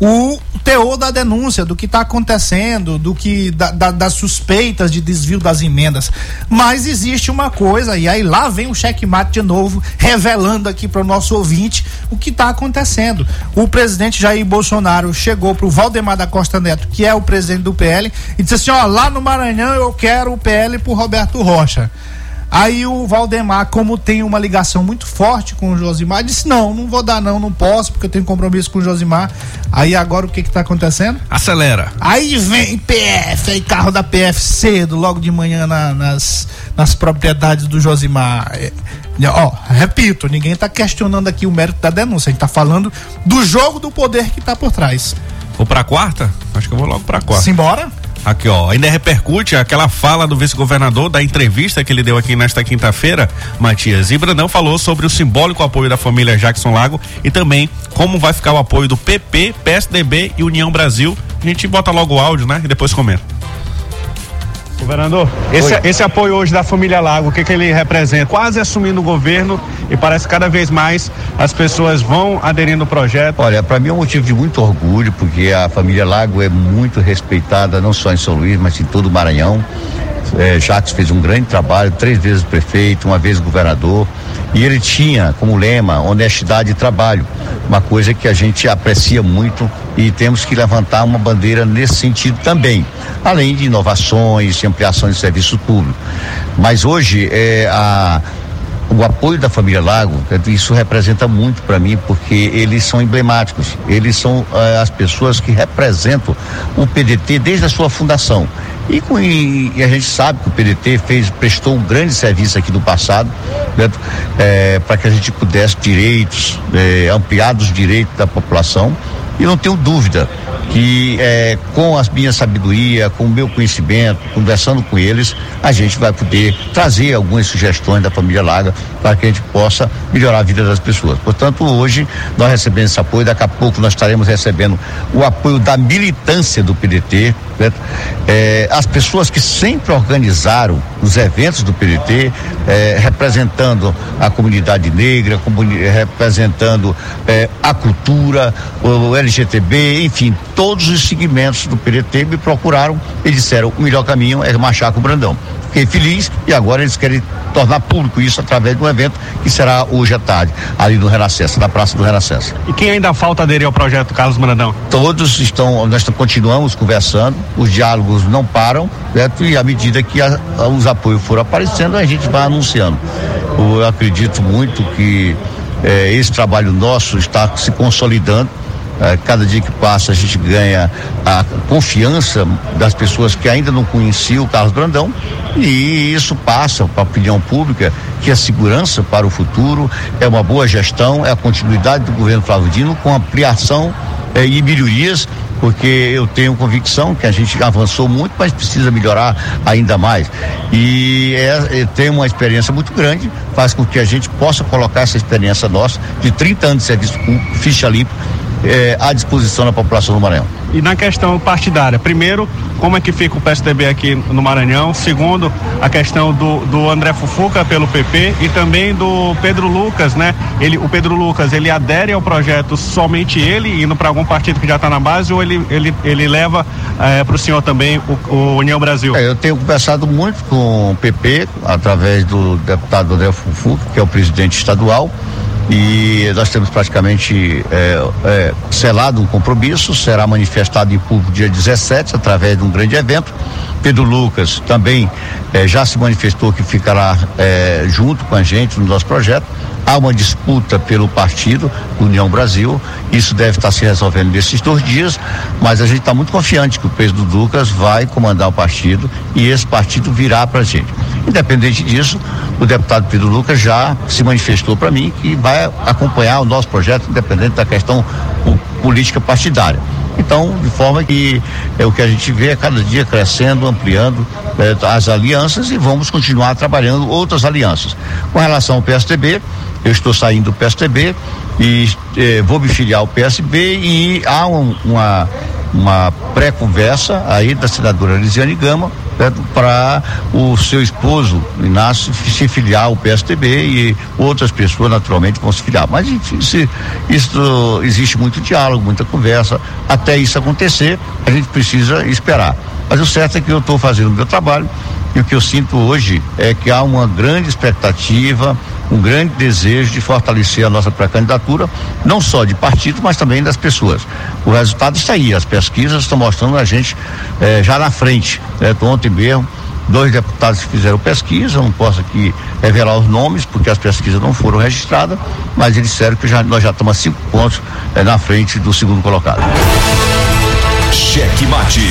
o teor da denúncia, do que está acontecendo, do que da, da, das suspeitas de desvio das emendas. Mas existe uma coisa, e aí lá vem o checkmate de novo, revelando aqui para o nosso ouvinte o que está acontecendo. O presidente Jair Bolsonaro chegou para o Valdemar da Costa Neto, que é o presidente do PL, e disse assim: ó, lá no Maranhão eu quero o PL por Roberto Rocha. Aí o Valdemar, como tem uma ligação muito forte com o Josimar, disse: Não, não vou dar, não, não posso, porque eu tenho compromisso com o Josimar. Aí agora o que que tá acontecendo? Acelera. Aí vem PF, aí carro da PF cedo, logo de manhã na, nas, nas propriedades do Josimar. É, ó, repito, ninguém tá questionando aqui o mérito da denúncia, a gente tá falando do jogo do poder que tá por trás. Vou pra quarta? Acho que eu vou logo pra quarta. Simbora? Aqui, ó, ainda repercute aquela fala do vice-governador da entrevista que ele deu aqui nesta quinta-feira, Matias. E Brandão falou sobre o simbólico apoio da família Jackson Lago e também como vai ficar o apoio do PP, PSDB e União Brasil. A gente bota logo o áudio, né? E depois comenta. Governador, esse, esse, apoio hoje da família Lago, o que, que ele representa? Quase assumindo o governo e parece que cada vez mais as pessoas vão aderindo ao projeto. Olha, para mim é um motivo de muito orgulho, porque a família Lago é muito respeitada, não só em São Luís, mas em todo o Maranhão. É, Jacques fez um grande trabalho, três vezes prefeito, uma vez governador, e ele tinha como lema honestidade e trabalho, uma coisa que a gente aprecia muito e temos que levantar uma bandeira nesse sentido também, além de inovações, ampliações de serviço público. Mas hoje é a o apoio da família Lago, isso representa muito para mim, porque eles são emblemáticos, eles são eh, as pessoas que representam o PDT desde a sua fundação. E, com, e, e, a gente sabe que o PDT fez, prestou um grande serviço aqui no passado, né, é, para que a gente pudesse direitos, é, ampliar os direitos da população E não tenho dúvida que é, com a minha sabedoria, com o meu conhecimento, conversando com eles, a gente vai poder trazer algumas sugestões da família Laga para que a gente possa melhorar a vida das pessoas. Portanto, hoje nós recebemos esse apoio, daqui a pouco nós estaremos recebendo o apoio da militância do PDT, é, as pessoas que sempre organizaram os eventos do PDT, é, representando a comunidade negra, comuni representando é, a cultura, o LGTB, enfim, todos os segmentos do PDT me procuraram e disseram o melhor caminho é marchar com o Brandão. Fiquei feliz e agora eles querem tornar público isso através de um evento que será hoje à tarde, ali no Renascença, na Praça do Renascença. E quem ainda falta aderir ao projeto Carlos Brandão? Todos estão, nós continuamos conversando, os diálogos não param, certo? E à medida que a, os apoios forem aparecendo, a gente vai anunciando. Eu acredito muito que eh, esse trabalho nosso está se consolidando cada dia que passa a gente ganha a confiança das pessoas que ainda não conheciam o Carlos Brandão e isso passa para a opinião pública que a segurança para o futuro é uma boa gestão, é a continuidade do governo Flávio Dino com ampliação é, e melhorias porque eu tenho convicção que a gente avançou muito, mas precisa melhorar ainda mais. E é, é, tem uma experiência muito grande, faz com que a gente possa colocar essa experiência nossa de 30 anos de serviço com ficha limpa eh, à disposição da população do Maranhão. E na questão partidária, primeiro, como é que fica o PSDB aqui no Maranhão? Segundo, a questão do, do André Fufuca pelo PP e também do Pedro Lucas, né? Ele, o Pedro Lucas, ele adere ao projeto somente ele, indo para algum partido que já está na base, ou ele, ele, ele leva eh, para o senhor também o, o União Brasil? É, eu tenho conversado muito com o PP, através do deputado André Fufuca, que é o presidente estadual e nós temos praticamente é, é, selado um compromisso, será manifestado em público dia 17 através de um grande evento. Pedro Lucas também é, já se manifestou que ficará é, junto com a gente no nosso projeto. Há uma disputa pelo partido União Brasil, isso deve estar se resolvendo nesses dois dias, mas a gente está muito confiante que o Pedro Lucas vai comandar o partido e esse partido virá para a gente. Independente disso, o deputado Pedro Lucas já se manifestou para mim que vai acompanhar o nosso projeto, independente da questão política partidária. Então, de forma que é o que a gente vê cada dia crescendo, ampliando é, as alianças e vamos continuar trabalhando outras alianças. Com relação ao PSDB, eu estou saindo do PSDB e eh, vou me filiar ao PSB e há um, uma uma pré-conversa aí da senadora Lisiane Gama para o seu esposo Inácio se filiar ao PSDB e outras pessoas naturalmente vão se filiar. Mas isso, isso existe muito diálogo, muita conversa. Até isso acontecer, a gente precisa esperar. Mas o certo é que eu estou fazendo o meu trabalho e o que eu sinto hoje é que há uma grande expectativa, um grande desejo de fortalecer a nossa pré-candidatura, não só de partido, mas também das pessoas. O resultado está aí, as pesquisas estão mostrando a gente eh, já na frente. Né? Ontem mesmo, dois deputados fizeram pesquisa, não posso aqui revelar os nomes, porque as pesquisas não foram registradas, mas eles disseram que já, nós já estamos a cinco pontos eh, na frente do segundo colocado. Cheque mate.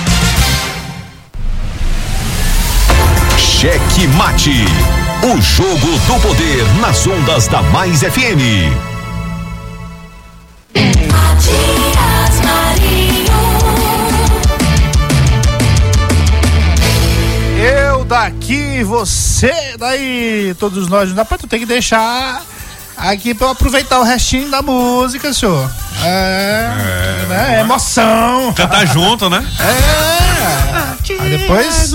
Cheque Mate. O jogo do poder nas ondas da Mais FM. Matias Marinho. Eu daqui, você daí, todos nós. Dá pra tu ter que deixar aqui pra eu aproveitar o restinho da música, senhor. É, né? emoção. Cantar junto, né? É. Aí depois,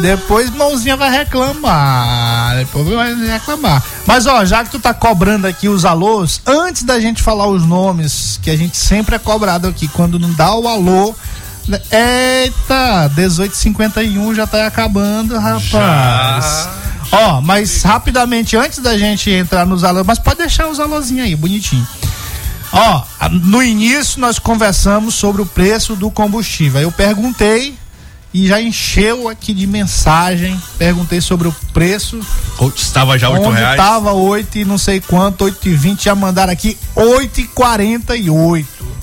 depois mãozinha vai reclamar. Depois vai reclamar. Mas ó, já que tu tá cobrando aqui os alôs, antes da gente falar os nomes, que a gente sempre é cobrado aqui, quando não dá o alô. Eita, 1851 já tá acabando, rapaz. Ó, mas rapidamente, antes da gente entrar nos alôs, mas pode deixar os alôzinhos aí, bonitinho. Ó, no início nós conversamos sobre o preço do combustível. Aí Eu perguntei e já encheu aqui de mensagem. Perguntei sobre o preço. Estava já oito onde reais. tava 8 e não sei quanto, 8 e 20, já mandaram aqui 8 e 48.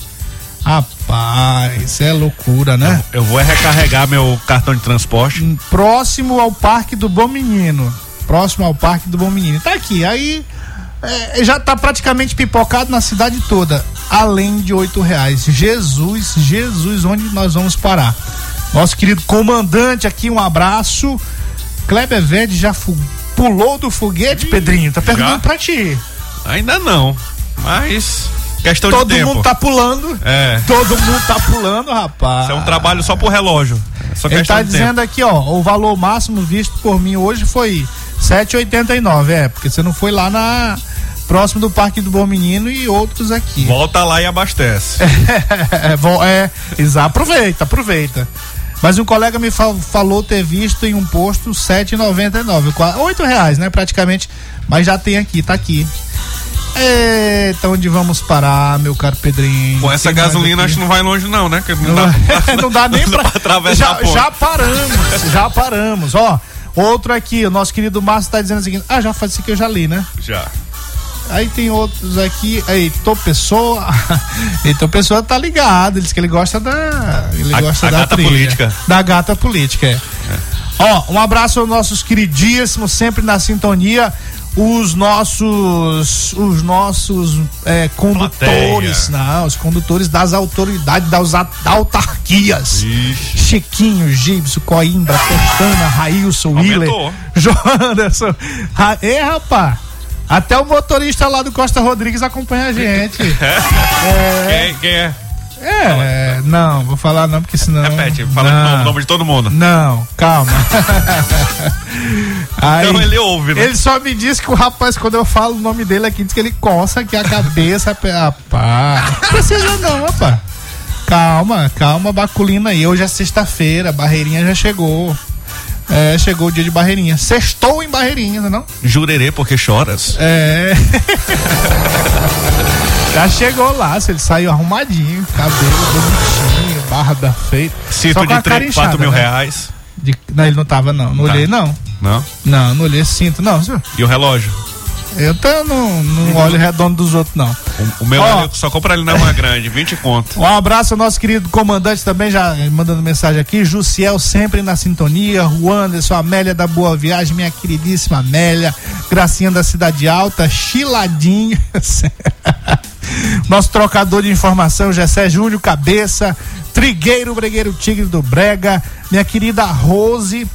Rapaz, isso é loucura, né? Eu vou é recarregar meu cartão de transporte. próximo ao Parque do Bom Menino. Próximo ao Parque do Bom Menino. Tá aqui. Aí é, já tá praticamente pipocado na cidade toda. Além de oito reais. Jesus, Jesus, onde nós vamos parar? Nosso querido comandante aqui, um abraço. Kleber Verde já pulou do foguete, Pedrinho? Tá perguntando já? pra ti. Ainda não. Mas. Questão Todo de tempo. mundo tá pulando. É. Todo mundo tá pulando, rapaz. Isso é um trabalho só pro relógio. É Ele tá dizendo aqui, ó, o valor máximo visto por mim hoje foi 7,89, é, porque você não foi lá na próximo do Parque do Bom Menino e outros aqui. tempo. Volta lá e abastece. é, vo- é, exato, aproveita, aproveita. Mas um colega me fal- falou ter visto em um posto 7,99, qua- oito reais, né, praticamente, mas já tem aqui, tá aqui. Eita, onde vamos parar, meu caro Pedrinho? Com essa gasolina, acho que não vai longe, não, né? Que não, dá, não dá nem pra, atravessar já, a ponte. já paramos, já paramos. Ó, outro aqui, o nosso querido Márcio tá dizendo o seguinte: ah, já faz isso aqui eu já li, né? Já. Aí tem outros aqui, aí, Tô Pessoa. Heitor Pessoa tá ligado, ele diz que ele gosta da. Ele A- gosta a da gata trilha. política. Da gata política, é. Ó, um abraço aos nossos queridíssimos, sempre na sintonia. Os nossos. Os nossos é, condutores. Não, os condutores das autoridades, das autarquias. Chiquinho, Gibson, Coimbra, Pestana, Railson, Willer, Aumentou. João Anderson. Ra- Ê, rapaz, até o motorista lá do Costa Rodrigues acompanha a gente. Quem, quem é? É, não, vou falar não, porque senão. Repete, fala não, o nome- nome de todo mundo. Não, calma. Aí, Então ele ouve, né? Ele só me disse que o rapaz, quando eu falo o nome dele aqui, diz que ele coça aqui a cabeça. Rapaz, não precisa não, rapaz. Calma, calma, Baculina aí. Hoje é sexta-feira, Barreirinha já chegou. É, chegou o dia de Barreirinha. Sextou em Barreirinha, não? é não? Jurerê porque choras. É. Já chegou lá, se ele saiu arrumadinho, cabelo bonitinho, barba feita. Cito Só com a de cara 3, inchada, 4 mil né? reais. De- Não, ele não tava, não. Não Tá. olhei, não. Não? Não, não olhei cinto, não. senhor. E o relógio? Eu tô, não, não olho redondo dos outros, não. O, o meu Ó. eu só compra ali na Rua Grande, 20 conto. Um abraço ao nosso querido comandante também, já mandando mensagem aqui. Jussiel sempre na sintonia. Juan Anderson, Amélia da Boa Viagem, minha queridíssima Amélia. Gracinha da Cidade Alta, Chiladinho. Nosso trocador de informação, Gessé Júnior Cabeça. Trigueiro, Bregueiro Tigre do Brega. Minha querida Rose.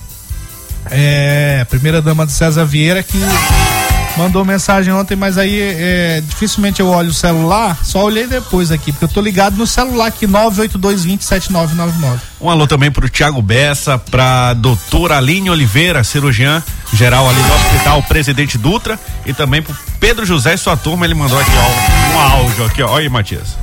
É, primeira dama do César Vieira que mandou mensagem ontem, mas aí é, dificilmente eu olho o celular, só olhei depois aqui, porque eu tô ligado no celular aqui, 982207999. Um alô também pro Thiago Bessa, pra doutora Aline Oliveira, cirurgiã geral ali do Hospital Presidente Dutra, e também pro Pedro José e sua turma, ele mandou aqui, ó, um áudio aqui, ó. Olha aí, Matias.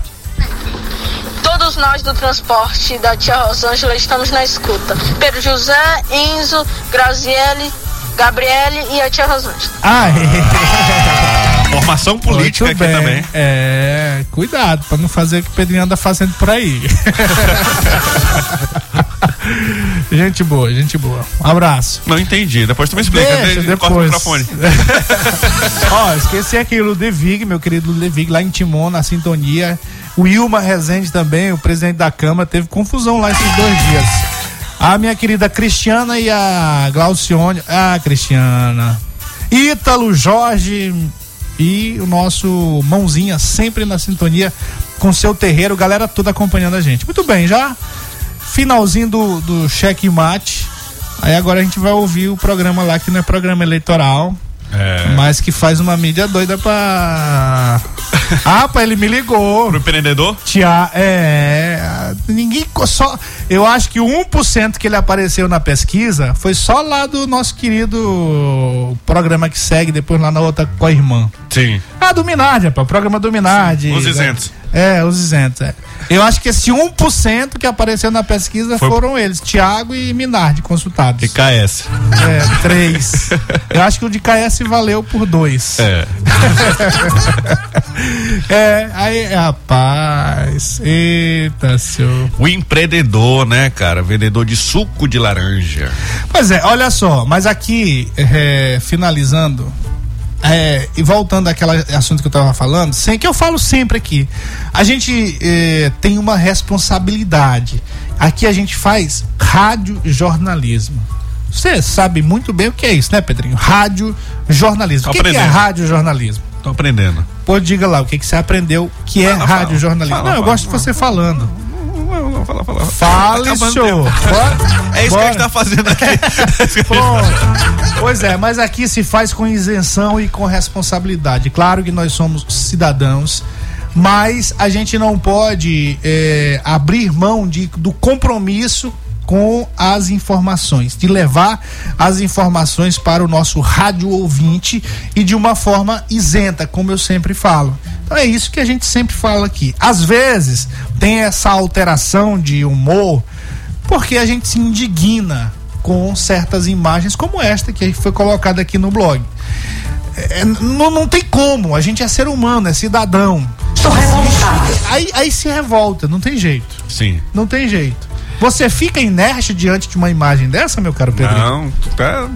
Todos nós do transporte da tia Rosângela estamos na escuta. Pedro José, Enzo, Graziele, Gabriele e a tia Rosângela. Ah, Formação política Muito aqui bem. também. É, cuidado pra não fazer o que o Pedrinho anda fazendo por aí. gente boa, gente boa. Um abraço. Não entendi, depois tu me explica. Deixa, Deixa, corta o depois. microfone. Ó, esqueci aqui o Ludwig, meu querido Ludwig, lá em Timon, na sintonia. O Ilma Rezende também, o presidente da Câmara, teve confusão lá esses dois dias. A minha querida Cristiana e a Glaucione. Ah, Cristiana. Ítalo, Jorge e o nosso Mãozinha sempre na sintonia com seu terreiro, galera toda acompanhando a gente. Muito bem, já finalzinho do, do cheque mate. Aí agora a gente vai ouvir o programa lá que não é programa eleitoral. É. Mas que faz uma mídia doida pra. Ah, pá, ele me ligou. Pro empreendedor? Tia, é. Ninguém. Só, eu acho que o 1% que ele apareceu na pesquisa foi só lá do nosso querido programa que segue depois lá na outra com a irmã. Sim. Ah, do Minardi, rapaz, programa do Minardi. Os isentos. É, os isentos. É. Eu acho que esse 1% que apareceu na pesquisa Foi- foram eles, Tiago e Minardi, consultados. E KS. É, três. Eu acho que o de KS valeu por dois. É. É, aí, rapaz. Eita, senhor. O empreendedor, né, cara? Vendedor de suco de laranja. Pois é, olha só, mas aqui, é, finalizando, é, e voltando àquele assunto que eu tava falando, sem que eu falo sempre aqui, a gente é, tem uma responsabilidade. Aqui a gente faz rádio-jornalismo. Você sabe muito bem o que é isso, né, Pedrinho? Rádio-jornalismo. Tô O que, que é aprendendo. rádio-jornalismo? Tô aprendendo. Pô, diga lá, o que, que você aprendeu que é rádio-jornalismo? Fala, Não, eu gosto de você falando. Fala, fala. Fale, Tá senhor. Bora. É isso que a gente Bora. tá fazendo aqui. Pronto. Pois é, mas aqui se faz com isenção e com responsabilidade. Claro que nós somos cidadãos, mas a gente não pode é, abrir mão de, do compromisso com as informações, de levar as informações para o nosso rádio ouvinte e de uma forma isenta, como eu sempre falo. Então é isso que a gente sempre fala aqui. Às vezes tem essa alteração de humor porque a gente se indigna com certas imagens como esta que foi colocada aqui no blog. É, não, não tem como, a gente é ser humano, é cidadão. Estou revoltado. Aí, aí se revolta, não tem jeito. Sim. Não tem jeito. Você fica inerte diante de uma imagem dessa, meu caro Pedro? Não, tu tá.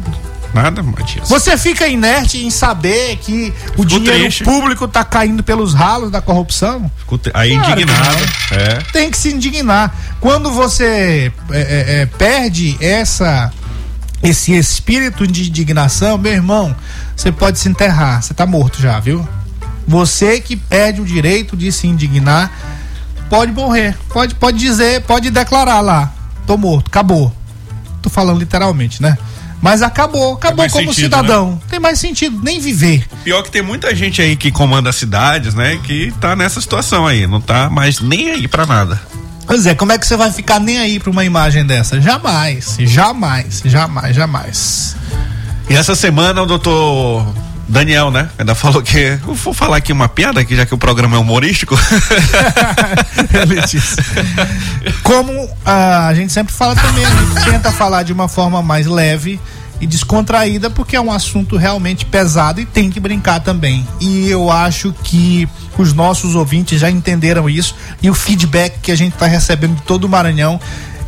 Nada, Matias. Você fica inerte em saber que o dinheiro triste. público tá caindo pelos ralos da corrupção? Ficou te- Aí Claro indignado. É. tem que se indignar. Quando você é, é, é, perde essa esse espírito de indignação, meu irmão, você pode se enterrar, você tá morto já, viu? Você que perde o direito de se indignar, pode morrer, pode pode dizer, pode declarar lá, tô morto, acabou. Tô falando literalmente, né? Mas acabou, acabou como sentido, cidadão. Tem mais sentido nem viver. Pior que tem muita gente aí que comanda cidades, né? Que tá nessa situação aí. Não tá mais nem aí pra nada. Pois é, como é que você vai ficar nem aí pra uma imagem dessa? Jamais, jamais, jamais, jamais. E essa semana o doutor Daniel, né? Ainda falou que. Eu vou falar aqui uma piada aqui, já que o programa é humorístico. Ele disse. Como ah, a gente sempre fala também, a gente tenta falar de uma forma mais leve e descontraída, porque é um assunto realmente pesado e tem que brincar também. E eu acho que os nossos ouvintes já entenderam isso e o feedback que a gente está recebendo de todo o Maranhão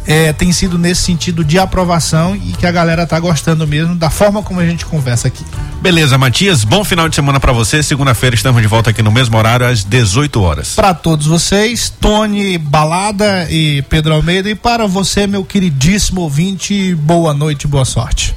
eh, tem sido nesse sentido de aprovação e que a galera tá gostando mesmo da forma como a gente conversa aqui. Beleza, Matias. Bom final de semana pra você. Segunda-feira estamos de volta aqui no mesmo horário, às 18 horas. Para todos vocês, Tony Balada e Pedro Almeida, e para você, meu queridíssimo ouvinte, boa noite, boa sorte.